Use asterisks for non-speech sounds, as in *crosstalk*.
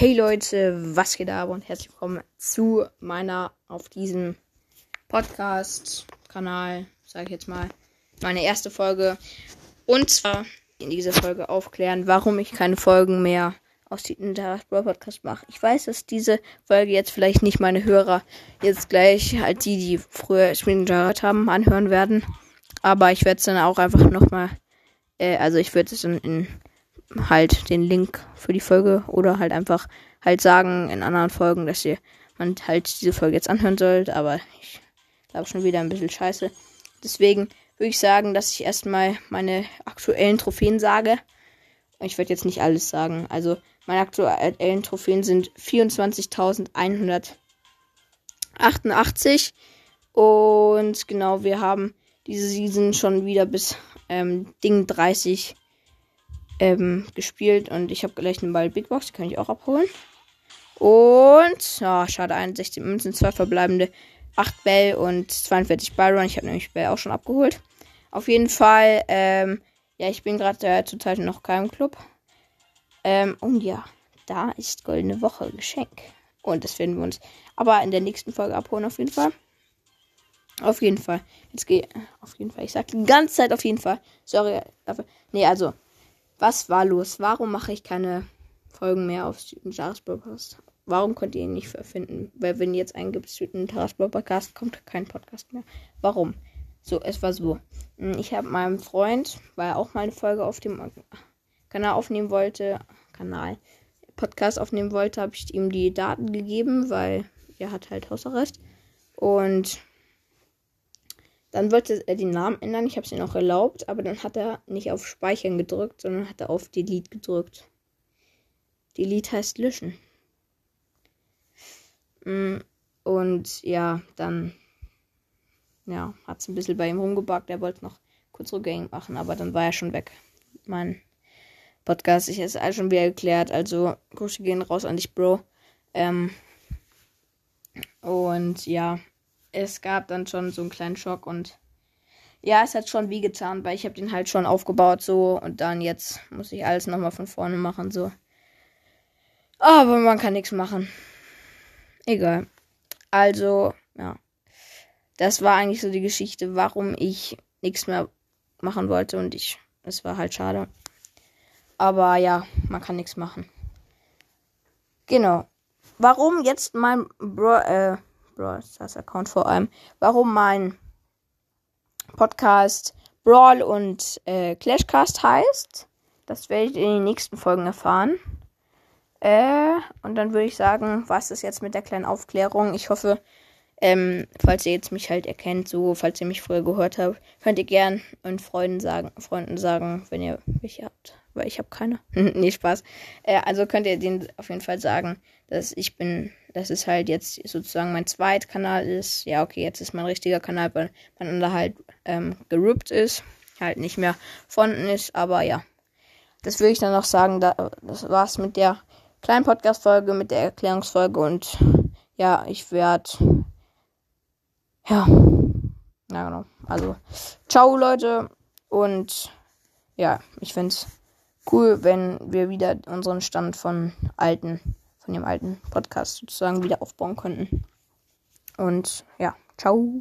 Hey Leute, was geht ab und herzlich willkommen zu meiner auf diesem Podcast-Kanal, sage ich jetzt mal, meine erste Folge. Und zwar in dieser Folge aufklären, warum ich keine Folgen mehr aus dem Brawl Podcast mache. Ich weiß, dass diese Folge jetzt vielleicht nicht meine Hörer jetzt gleich halt die, die früher Screen gehört haben, anhören werden. Aber ich werde es dann auch einfach nochmal, äh, also ich werde es dann in halt den Link für die Folge oder halt einfach halt sagen in anderen Folgen, dass ihr man halt diese Folge jetzt anhören sollt, aber ich glaube schon wieder ein bisschen scheiße. Deswegen würde ich sagen, dass ich erstmal meine aktuellen Trophäen sage. Ich werde jetzt nicht alles sagen. Also meine aktuellen Trophäen sind 24.188 und genau, wir haben diese Season schon wieder bis ähm, Ding 30 ähm, gespielt und ich habe gleich eine Ball Big Box, kann ich auch abholen. Und, oh, schade, 61 Münzen, 2 verbleibende, 8 Bell und 42 Byron. Ich habe nämlich Bell auch schon abgeholt. Auf jeden Fall, ähm, ja, ich bin gerade äh, zurzeit noch keinem Club. Ähm, und ja, da ist Goldene Woche Geschenk. Und das werden wir uns aber in der nächsten Folge abholen, auf jeden Fall. Auf jeden Fall. Jetzt gehe auf jeden Fall. Ich sage die ganze Zeit auf jeden Fall. Sorry dafür. Nee, also was war los? Warum mache ich keine Folgen mehr auf Süden Podcast? Warum könnt ihr ihn nicht verfinden? Weil wenn ihr jetzt eingibt Süden Podcast, kommt kein Podcast mehr. Warum? So, es war so. Hm, ich habe meinem Freund, weil er auch mal eine Folge auf dem Kanal aufnehmen wollte, Kanal, Podcast aufnehmen wollte, habe ich ihm die Daten gegeben, weil er hat halt Hausarrest. Und dann wollte er den Namen ändern. Ich habe es ihm auch erlaubt, aber dann hat er nicht auf Speichern gedrückt, sondern hat er auf Delete gedrückt. Delete heißt löschen. Mm, und ja, dann ja, hat es ein bisschen bei ihm rumgebackt. Er wollte noch kurz rückgängig machen, aber dann war er schon weg. Mein Podcast, ich ist alles schon wieder geklärt. Also, Grüße gehen raus an dich, Bro. Ähm, und ja, es gab dann schon so einen kleinen Schock und ja, es hat schon wie getan, weil ich habe den halt schon aufgebaut so und dann jetzt muss ich alles nochmal von vorne machen so. Aber man kann nichts machen. Egal. Also, ja. Das war eigentlich so die Geschichte, warum ich nichts mehr machen wollte und ich, es war halt schade. Aber ja, man kann nichts machen. Genau. Warum jetzt mein Bro, äh, Brawl Stars Account vor allem, warum mein Podcast Brawl und äh, Clashcast heißt. Das werdet ihr in den nächsten Folgen erfahren. Äh, und dann würde ich sagen, was ist jetzt mit der kleinen Aufklärung? Ich hoffe, ähm, falls ihr jetzt mich halt erkennt, so, falls ihr mich früher gehört habt, könnt ihr gern euren Freunden sagen, Freunden sagen, wenn ihr welche habt. Weil ich habe keine. *laughs* nee, Spaß. Äh, also könnt ihr denen auf jeden Fall sagen, dass ich bin dass es halt jetzt sozusagen mein Zweitkanal ist. Ja, okay, jetzt ist mein richtiger Kanal, weil mein anderer halt ähm, gerippt ist. Halt nicht mehr vorhanden ist, aber ja. Das würde ich dann noch sagen. Da, das war's mit der kleinen Podcast-Folge, mit der Erklärungsfolge und ja, ich werde. Ja. Ja, genau. Also, ciao, Leute. Und ja, ich finde es cool, wenn wir wieder unseren Stand von alten von dem alten Podcast sozusagen wieder aufbauen könnten. Und ja, ciao.